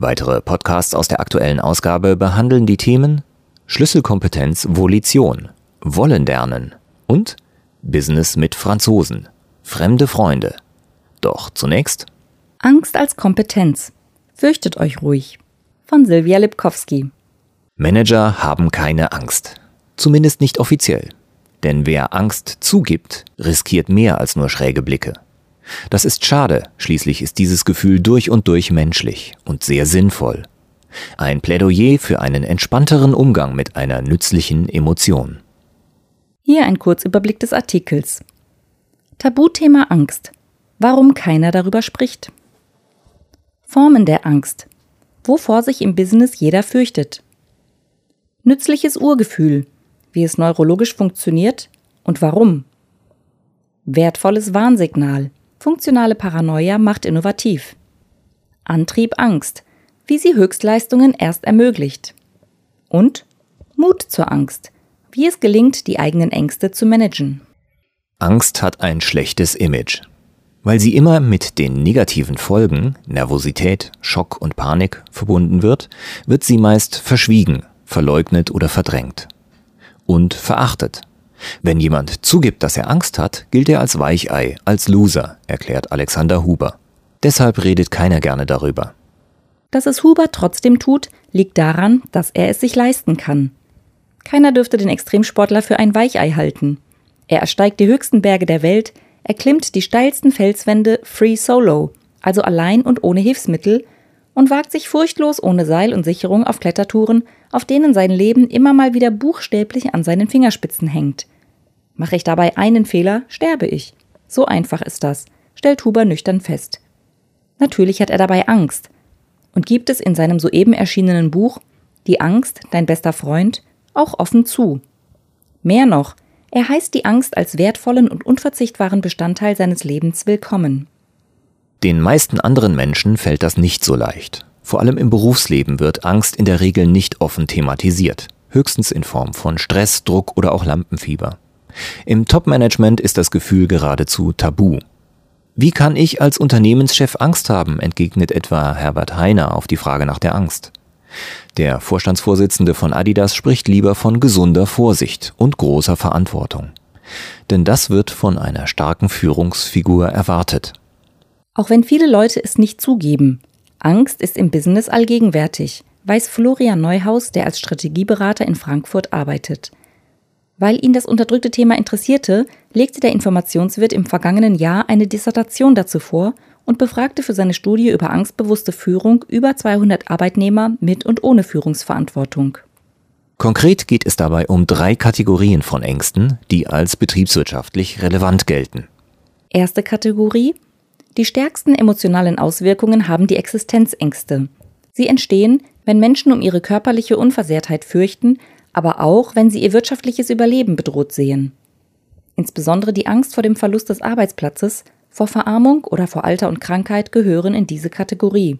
Weitere Podcasts aus der aktuellen Ausgabe behandeln die Themen Schlüsselkompetenz Volition, Wollen lernen und Business mit Franzosen, fremde Freunde. Doch zunächst Angst als Kompetenz. Fürchtet euch ruhig. Von Silvia Lipkowski. Manager haben keine Angst. Zumindest nicht offiziell. Denn wer Angst zugibt, riskiert mehr als nur schräge Blicke. Das ist schade, schließlich ist dieses Gefühl durch und durch menschlich und sehr sinnvoll. Ein Plädoyer für einen entspannteren Umgang mit einer nützlichen Emotion. Hier ein Kurzüberblick des Artikels. Tabuthema Angst. Warum keiner darüber spricht. Formen der Angst. Wovor sich im Business jeder fürchtet. Nützliches Urgefühl. Wie es neurologisch funktioniert und warum. Wertvolles Warnsignal. Funktionale Paranoia macht innovativ. Antrieb Angst, wie sie Höchstleistungen erst ermöglicht. Und Mut zur Angst, wie es gelingt, die eigenen Ängste zu managen. Angst hat ein schlechtes Image. Weil sie immer mit den negativen Folgen, Nervosität, Schock und Panik verbunden wird, wird sie meist verschwiegen, verleugnet oder verdrängt. Und verachtet. Wenn jemand zugibt, dass er Angst hat, gilt er als Weichei, als Loser, erklärt Alexander Huber. Deshalb redet keiner gerne darüber. Dass es Huber trotzdem tut, liegt daran, dass er es sich leisten kann. Keiner dürfte den Extremsportler für ein Weichei halten. Er ersteigt die höchsten Berge der Welt, erklimmt die steilsten Felswände free solo, also allein und ohne Hilfsmittel, und wagt sich furchtlos ohne Seil und Sicherung auf Klettertouren, auf denen sein Leben immer mal wieder buchstäblich an seinen Fingerspitzen hängt. Mache ich dabei einen Fehler, sterbe ich. So einfach ist das, stellt Huber nüchtern fest. Natürlich hat er dabei Angst und gibt es in seinem soeben erschienenen Buch Die Angst, dein bester Freund, auch offen zu. Mehr noch, er heißt die Angst als wertvollen und unverzichtbaren Bestandteil seines Lebens willkommen. Den meisten anderen Menschen fällt das nicht so leicht. Vor allem im Berufsleben wird Angst in der Regel nicht offen thematisiert, höchstens in Form von Stress, Druck oder auch Lampenfieber. Im Top-Management ist das Gefühl geradezu tabu. Wie kann ich als Unternehmenschef Angst haben, entgegnet etwa Herbert Heiner auf die Frage nach der Angst. Der Vorstandsvorsitzende von Adidas spricht lieber von gesunder Vorsicht und großer Verantwortung. Denn das wird von einer starken Führungsfigur erwartet. Auch wenn viele Leute es nicht zugeben, Angst ist im Business allgegenwärtig, weiß Florian Neuhaus, der als Strategieberater in Frankfurt arbeitet. Weil ihn das unterdrückte Thema interessierte, legte der Informationswirt im vergangenen Jahr eine Dissertation dazu vor und befragte für seine Studie über angstbewusste Führung über 200 Arbeitnehmer mit und ohne Führungsverantwortung. Konkret geht es dabei um drei Kategorien von Ängsten, die als betriebswirtschaftlich relevant gelten. Erste Kategorie die stärksten emotionalen Auswirkungen haben die Existenzängste. Sie entstehen, wenn Menschen um ihre körperliche Unversehrtheit fürchten, aber auch, wenn sie ihr wirtschaftliches Überleben bedroht sehen. Insbesondere die Angst vor dem Verlust des Arbeitsplatzes, vor Verarmung oder vor Alter und Krankheit gehören in diese Kategorie.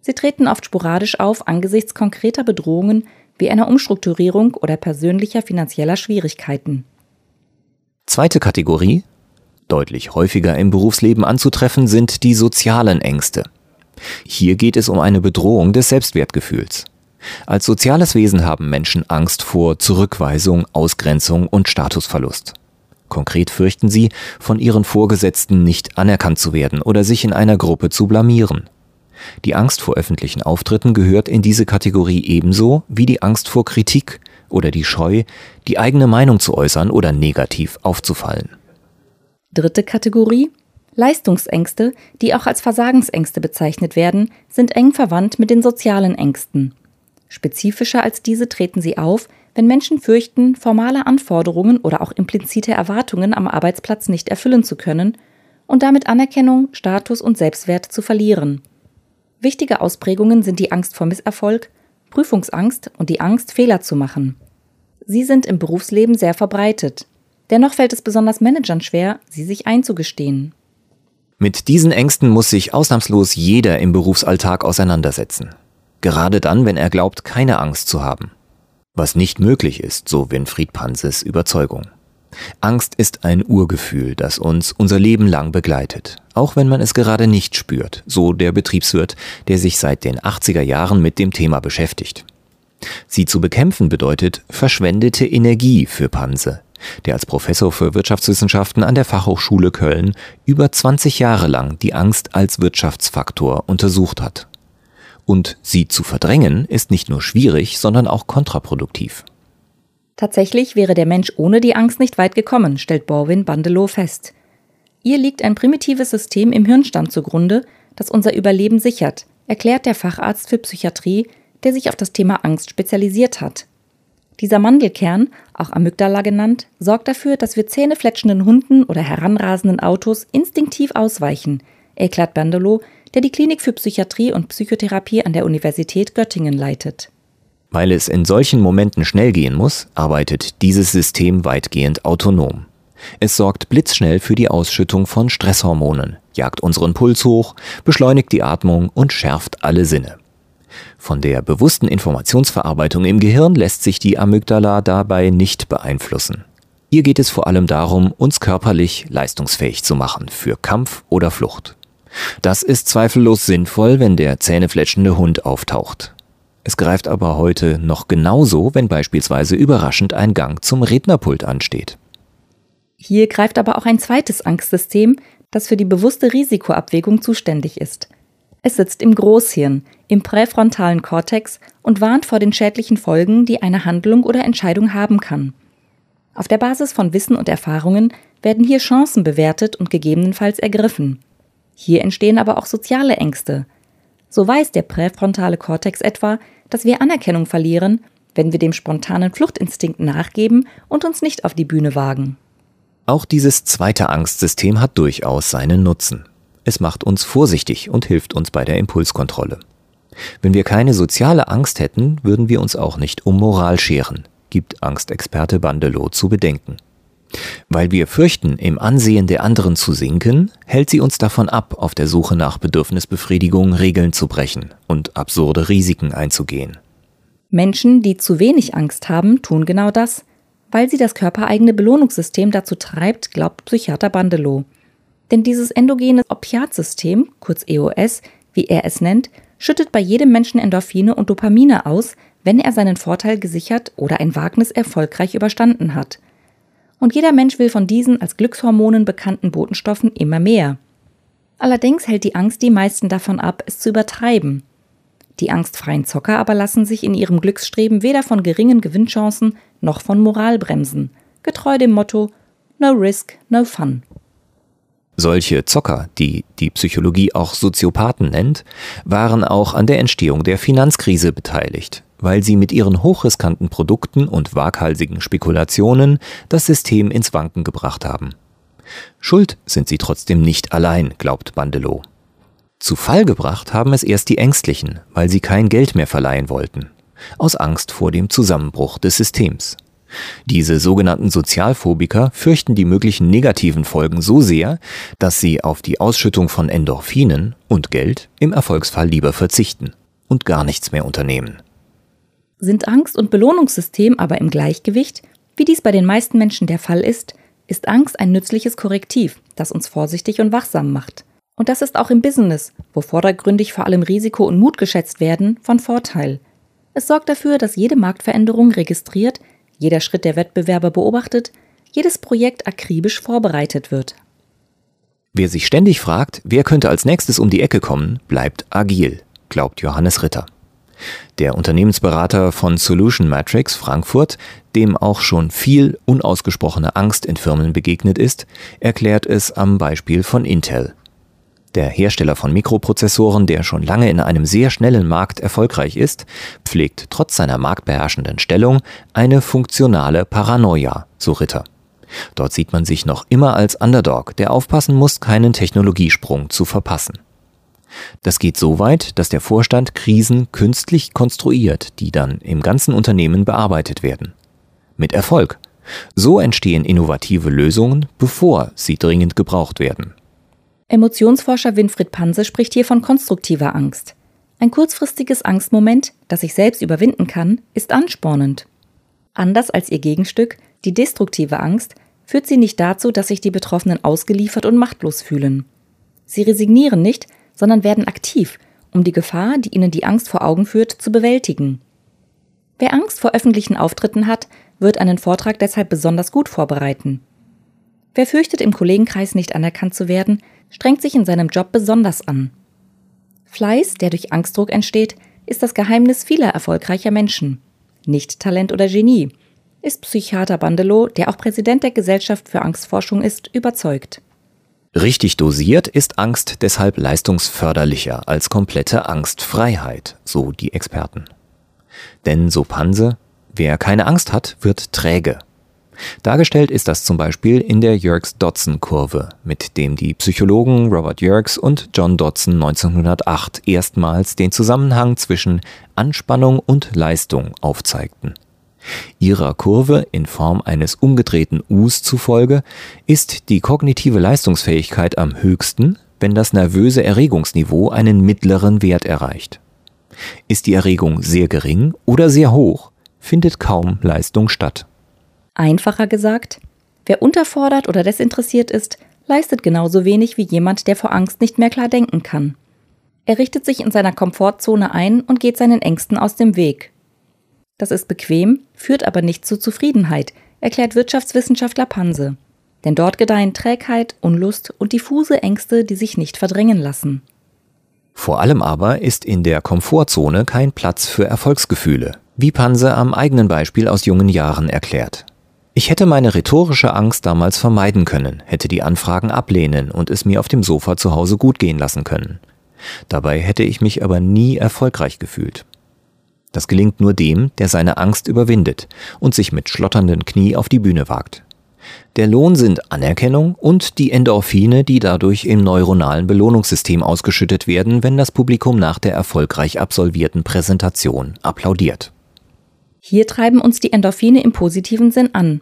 Sie treten oft sporadisch auf angesichts konkreter Bedrohungen wie einer Umstrukturierung oder persönlicher finanzieller Schwierigkeiten. Zweite Kategorie Deutlich häufiger im Berufsleben anzutreffen sind die sozialen Ängste. Hier geht es um eine Bedrohung des Selbstwertgefühls. Als soziales Wesen haben Menschen Angst vor Zurückweisung, Ausgrenzung und Statusverlust. Konkret fürchten sie, von ihren Vorgesetzten nicht anerkannt zu werden oder sich in einer Gruppe zu blamieren. Die Angst vor öffentlichen Auftritten gehört in diese Kategorie ebenso wie die Angst vor Kritik oder die Scheu, die eigene Meinung zu äußern oder negativ aufzufallen. Dritte Kategorie Leistungsängste, die auch als Versagensängste bezeichnet werden, sind eng verwandt mit den sozialen Ängsten. Spezifischer als diese treten sie auf, wenn Menschen fürchten, formale Anforderungen oder auch implizite Erwartungen am Arbeitsplatz nicht erfüllen zu können und damit Anerkennung, Status und Selbstwert zu verlieren. Wichtige Ausprägungen sind die Angst vor Misserfolg, Prüfungsangst und die Angst, Fehler zu machen. Sie sind im Berufsleben sehr verbreitet. Dennoch fällt es besonders Managern schwer, sie sich einzugestehen. Mit diesen Ängsten muss sich ausnahmslos jeder im Berufsalltag auseinandersetzen. Gerade dann, wenn er glaubt, keine Angst zu haben. Was nicht möglich ist, so Winfried Panses Überzeugung. Angst ist ein Urgefühl, das uns unser Leben lang begleitet, auch wenn man es gerade nicht spürt, so der Betriebswirt, der sich seit den 80er Jahren mit dem Thema beschäftigt. Sie zu bekämpfen bedeutet verschwendete Energie für Panse, der als Professor für Wirtschaftswissenschaften an der Fachhochschule Köln über 20 Jahre lang die Angst als Wirtschaftsfaktor untersucht hat. Und sie zu verdrängen ist nicht nur schwierig, sondern auch kontraproduktiv. Tatsächlich wäre der Mensch ohne die Angst nicht weit gekommen, stellt Borwin Bandelow fest. Ihr liegt ein primitives System im Hirnstamm zugrunde, das unser Überleben sichert, erklärt der Facharzt für Psychiatrie, der sich auf das Thema Angst spezialisiert hat. Dieser Mandelkern, auch Amygdala genannt, sorgt dafür, dass wir zähnefletschenden Hunden oder heranrasenden Autos instinktiv ausweichen, erklärt Bandelow, der die Klinik für Psychiatrie und Psychotherapie an der Universität Göttingen leitet. Weil es in solchen Momenten schnell gehen muss, arbeitet dieses System weitgehend autonom. Es sorgt blitzschnell für die Ausschüttung von Stresshormonen, jagt unseren Puls hoch, beschleunigt die Atmung und schärft alle Sinne. Von der bewussten Informationsverarbeitung im Gehirn lässt sich die Amygdala dabei nicht beeinflussen. Ihr geht es vor allem darum, uns körperlich leistungsfähig zu machen für Kampf oder Flucht. Das ist zweifellos sinnvoll, wenn der zähnefletschende Hund auftaucht. Es greift aber heute noch genauso, wenn beispielsweise überraschend ein Gang zum Rednerpult ansteht. Hier greift aber auch ein zweites Angstsystem, das für die bewusste Risikoabwägung zuständig ist. Es sitzt im Großhirn, im präfrontalen Kortex und warnt vor den schädlichen Folgen, die eine Handlung oder Entscheidung haben kann. Auf der Basis von Wissen und Erfahrungen werden hier Chancen bewertet und gegebenenfalls ergriffen. Hier entstehen aber auch soziale Ängste. So weiß der präfrontale Kortex etwa, dass wir Anerkennung verlieren, wenn wir dem spontanen Fluchtinstinkt nachgeben und uns nicht auf die Bühne wagen. Auch dieses zweite Angstsystem hat durchaus seinen Nutzen. Es macht uns vorsichtig und hilft uns bei der Impulskontrolle. Wenn wir keine soziale Angst hätten, würden wir uns auch nicht um Moral scheren, gibt Angstexperte Bandelow zu bedenken. Weil wir fürchten, im Ansehen der anderen zu sinken, hält sie uns davon ab, auf der Suche nach Bedürfnisbefriedigung Regeln zu brechen und absurde Risiken einzugehen. Menschen, die zu wenig Angst haben, tun genau das, weil sie das körpereigene Belohnungssystem dazu treibt, glaubt Psychiater Bandelow. Denn dieses endogene Opiatsystem, kurz EOS, wie er es nennt, schüttet bei jedem Menschen Endorphine und Dopamine aus, wenn er seinen Vorteil gesichert oder ein Wagnis erfolgreich überstanden hat und jeder Mensch will von diesen als Glückshormonen bekannten Botenstoffen immer mehr. Allerdings hält die Angst die meisten davon ab, es zu übertreiben. Die angstfreien Zocker aber lassen sich in ihrem Glücksstreben weder von geringen Gewinnchancen noch von Moral bremsen, getreu dem Motto No Risk, No Fun. Solche Zocker, die die Psychologie auch Soziopathen nennt, waren auch an der Entstehung der Finanzkrise beteiligt weil sie mit ihren hochriskanten Produkten und waghalsigen Spekulationen das System ins Wanken gebracht haben. Schuld sind sie trotzdem nicht allein, glaubt Bandelow. Zu Fall gebracht haben es erst die Ängstlichen, weil sie kein Geld mehr verleihen wollten, aus Angst vor dem Zusammenbruch des Systems. Diese sogenannten Sozialphobiker fürchten die möglichen negativen Folgen so sehr, dass sie auf die Ausschüttung von Endorphinen und Geld im Erfolgsfall lieber verzichten und gar nichts mehr unternehmen. Sind Angst und Belohnungssystem aber im Gleichgewicht, wie dies bei den meisten Menschen der Fall ist, ist Angst ein nützliches Korrektiv, das uns vorsichtig und wachsam macht. Und das ist auch im Business, wo vordergründig vor allem Risiko und Mut geschätzt werden, von Vorteil. Es sorgt dafür, dass jede Marktveränderung registriert, jeder Schritt der Wettbewerber beobachtet, jedes Projekt akribisch vorbereitet wird. Wer sich ständig fragt, wer könnte als nächstes um die Ecke kommen, bleibt agil, glaubt Johannes Ritter. Der Unternehmensberater von Solution Matrix Frankfurt, dem auch schon viel unausgesprochene Angst in Firmen begegnet ist, erklärt es am Beispiel von Intel. Der Hersteller von Mikroprozessoren, der schon lange in einem sehr schnellen Markt erfolgreich ist, pflegt trotz seiner marktbeherrschenden Stellung eine funktionale Paranoia, so Ritter. Dort sieht man sich noch immer als Underdog, der aufpassen muss, keinen Technologiesprung zu verpassen. Das geht so weit, dass der Vorstand Krisen künstlich konstruiert, die dann im ganzen Unternehmen bearbeitet werden. Mit Erfolg. So entstehen innovative Lösungen, bevor sie dringend gebraucht werden. Emotionsforscher Winfried Panse spricht hier von konstruktiver Angst. Ein kurzfristiges Angstmoment, das sich selbst überwinden kann, ist anspornend. Anders als ihr Gegenstück, die destruktive Angst, führt sie nicht dazu, dass sich die Betroffenen ausgeliefert und machtlos fühlen. Sie resignieren nicht, sondern werden aktiv, um die Gefahr, die ihnen die Angst vor Augen führt, zu bewältigen. Wer Angst vor öffentlichen Auftritten hat, wird einen Vortrag deshalb besonders gut vorbereiten. Wer fürchtet, im Kollegenkreis nicht anerkannt zu werden, strengt sich in seinem Job besonders an. Fleiß, der durch Angstdruck entsteht, ist das Geheimnis vieler erfolgreicher Menschen. Nicht Talent oder Genie, ist Psychiater Bandelow, der auch Präsident der Gesellschaft für Angstforschung ist, überzeugt. Richtig dosiert ist Angst deshalb leistungsförderlicher als komplette Angstfreiheit, so die Experten. Denn, so Panse, wer keine Angst hat, wird träge. Dargestellt ist das zum Beispiel in der Yerkes-Dodson-Kurve, mit dem die Psychologen Robert Yerkes und John Dodson 1908 erstmals den Zusammenhang zwischen Anspannung und Leistung aufzeigten. Ihrer Kurve in Form eines umgedrehten Us zufolge ist die kognitive Leistungsfähigkeit am höchsten, wenn das nervöse Erregungsniveau einen mittleren Wert erreicht. Ist die Erregung sehr gering oder sehr hoch, findet kaum Leistung statt. Einfacher gesagt, wer unterfordert oder desinteressiert ist, leistet genauso wenig wie jemand, der vor Angst nicht mehr klar denken kann. Er richtet sich in seiner Komfortzone ein und geht seinen Ängsten aus dem Weg. Das ist bequem, führt aber nicht zur Zufriedenheit, erklärt Wirtschaftswissenschaftler Panse. Denn dort gedeihen Trägheit, Unlust und diffuse Ängste, die sich nicht verdrängen lassen. Vor allem aber ist in der Komfortzone kein Platz für Erfolgsgefühle, wie Panse am eigenen Beispiel aus jungen Jahren erklärt. Ich hätte meine rhetorische Angst damals vermeiden können, hätte die Anfragen ablehnen und es mir auf dem Sofa zu Hause gut gehen lassen können. Dabei hätte ich mich aber nie erfolgreich gefühlt. Das gelingt nur dem, der seine Angst überwindet und sich mit schlotternden Knie auf die Bühne wagt. Der Lohn sind Anerkennung und die Endorphine, die dadurch im neuronalen Belohnungssystem ausgeschüttet werden, wenn das Publikum nach der erfolgreich absolvierten Präsentation applaudiert. Hier treiben uns die Endorphine im positiven Sinn an.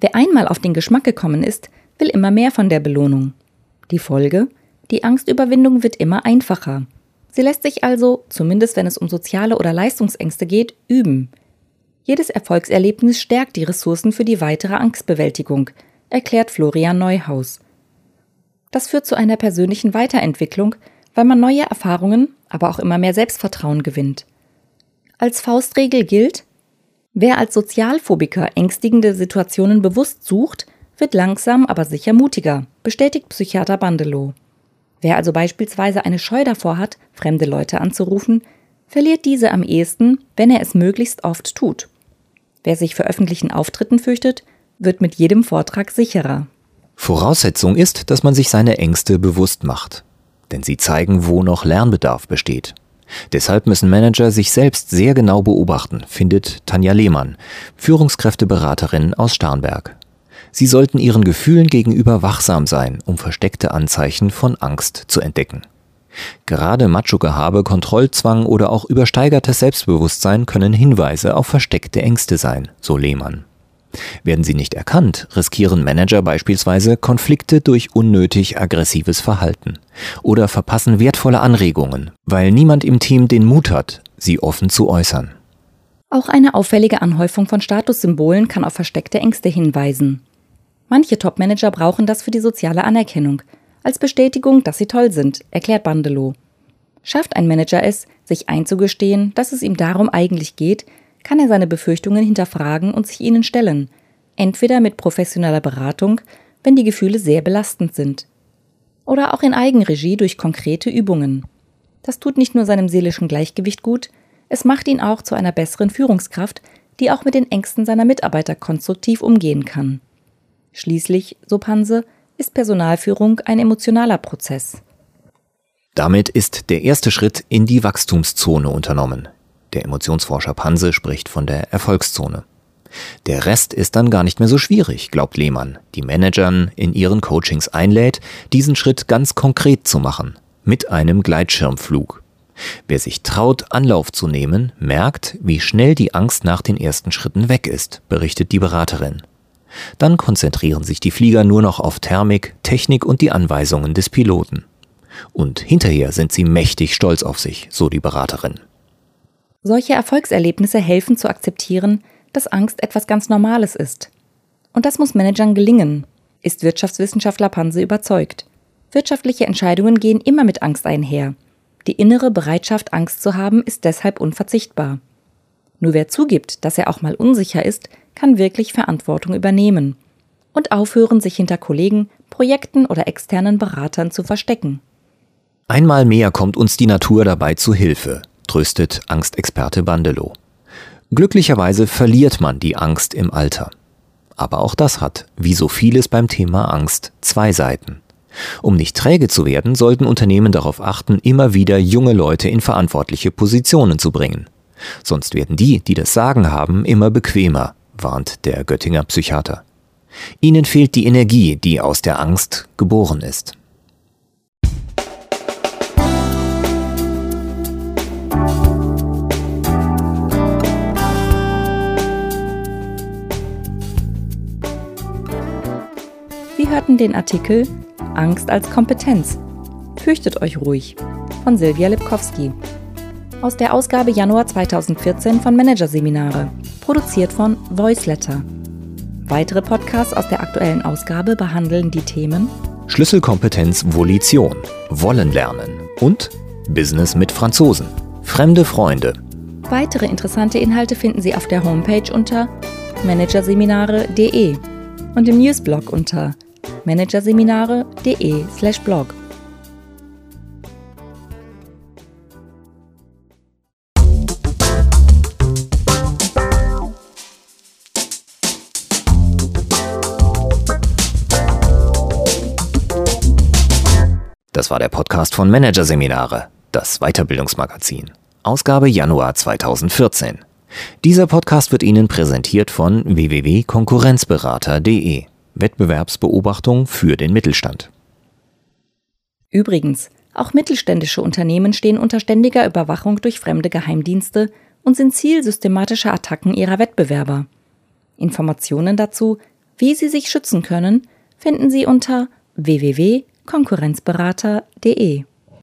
Wer einmal auf den Geschmack gekommen ist, will immer mehr von der Belohnung. Die Folge? Die Angstüberwindung wird immer einfacher. Sie lässt sich also, zumindest wenn es um soziale oder Leistungsängste geht, üben. Jedes Erfolgserlebnis stärkt die Ressourcen für die weitere Angstbewältigung, erklärt Florian Neuhaus. Das führt zu einer persönlichen Weiterentwicklung, weil man neue Erfahrungen, aber auch immer mehr Selbstvertrauen gewinnt. Als Faustregel gilt, Wer als Sozialphobiker ängstigende Situationen bewusst sucht, wird langsam aber sicher mutiger, bestätigt Psychiater Bandelow. Wer also beispielsweise eine Scheu davor hat, fremde Leute anzurufen, verliert diese am ehesten, wenn er es möglichst oft tut. Wer sich für öffentlichen Auftritten fürchtet, wird mit jedem Vortrag sicherer. Voraussetzung ist, dass man sich seine Ängste bewusst macht. Denn sie zeigen, wo noch Lernbedarf besteht. Deshalb müssen Manager sich selbst sehr genau beobachten, findet Tanja Lehmann, Führungskräfteberaterin aus Starnberg. Sie sollten ihren Gefühlen gegenüber wachsam sein, um versteckte Anzeichen von Angst zu entdecken. Gerade Macho-Gehabe, Kontrollzwang oder auch übersteigertes Selbstbewusstsein können Hinweise auf versteckte Ängste sein, so Lehmann. Werden sie nicht erkannt, riskieren Manager beispielsweise Konflikte durch unnötig aggressives Verhalten oder verpassen wertvolle Anregungen, weil niemand im Team den Mut hat, sie offen zu äußern. Auch eine auffällige Anhäufung von Statussymbolen kann auf versteckte Ängste hinweisen. Manche Topmanager brauchen das für die soziale Anerkennung, als Bestätigung, dass sie toll sind, erklärt Bandelow. Schafft ein Manager es, sich einzugestehen, dass es ihm darum eigentlich geht, kann er seine Befürchtungen hinterfragen und sich ihnen stellen, entweder mit professioneller Beratung, wenn die Gefühle sehr belastend sind, oder auch in Eigenregie durch konkrete Übungen. Das tut nicht nur seinem seelischen Gleichgewicht gut, es macht ihn auch zu einer besseren Führungskraft, die auch mit den Ängsten seiner Mitarbeiter konstruktiv umgehen kann. Schließlich, so Panse, ist Personalführung ein emotionaler Prozess. Damit ist der erste Schritt in die Wachstumszone unternommen, der Emotionsforscher Panse spricht von der Erfolgszone. Der Rest ist dann gar nicht mehr so schwierig, glaubt Lehmann, die Managern in ihren Coachings einlädt, diesen Schritt ganz konkret zu machen, mit einem Gleitschirmflug. Wer sich traut, Anlauf zu nehmen, merkt, wie schnell die Angst nach den ersten Schritten weg ist, berichtet die Beraterin. Dann konzentrieren sich die Flieger nur noch auf Thermik, Technik und die Anweisungen des Piloten. Und hinterher sind sie mächtig stolz auf sich, so die Beraterin. Solche Erfolgserlebnisse helfen zu akzeptieren, dass Angst etwas ganz Normales ist. Und das muss Managern gelingen, ist Wirtschaftswissenschaftler Panse überzeugt. Wirtschaftliche Entscheidungen gehen immer mit Angst einher. Die innere Bereitschaft, Angst zu haben, ist deshalb unverzichtbar. Nur wer zugibt, dass er auch mal unsicher ist, kann wirklich Verantwortung übernehmen und aufhören, sich hinter Kollegen, Projekten oder externen Beratern zu verstecken. Einmal mehr kommt uns die Natur dabei zu Hilfe, tröstet Angstexperte Bandelow. Glücklicherweise verliert man die Angst im Alter. Aber auch das hat, wie so vieles beim Thema Angst, zwei Seiten. Um nicht träge zu werden, sollten Unternehmen darauf achten, immer wieder junge Leute in verantwortliche Positionen zu bringen. Sonst werden die, die das Sagen haben, immer bequemer, warnt der Göttinger Psychiater. Ihnen fehlt die Energie, die aus der Angst geboren ist. Sie hörten den Artikel Angst als Kompetenz. Fürchtet euch ruhig von Silvia Lipkowski. Aus der Ausgabe Januar 2014 von Managerseminare, produziert von Voiceletter. Weitere Podcasts aus der aktuellen Ausgabe behandeln die Themen Schlüsselkompetenz Volition, Wollen lernen und Business mit Franzosen, fremde Freunde. Weitere interessante Inhalte finden Sie auf der Homepage unter managerseminare.de und im Newsblog unter managerseminare.de/blog. Das war der Podcast von Managerseminare, das Weiterbildungsmagazin. Ausgabe Januar 2014. Dieser Podcast wird Ihnen präsentiert von www.konkurrenzberater.de. Wettbewerbsbeobachtung für den Mittelstand. Übrigens, auch mittelständische Unternehmen stehen unter ständiger Überwachung durch fremde Geheimdienste und sind Ziel systematischer Attacken ihrer Wettbewerber. Informationen dazu, wie sie sich schützen können, finden Sie unter www.konkurrenzberater.de.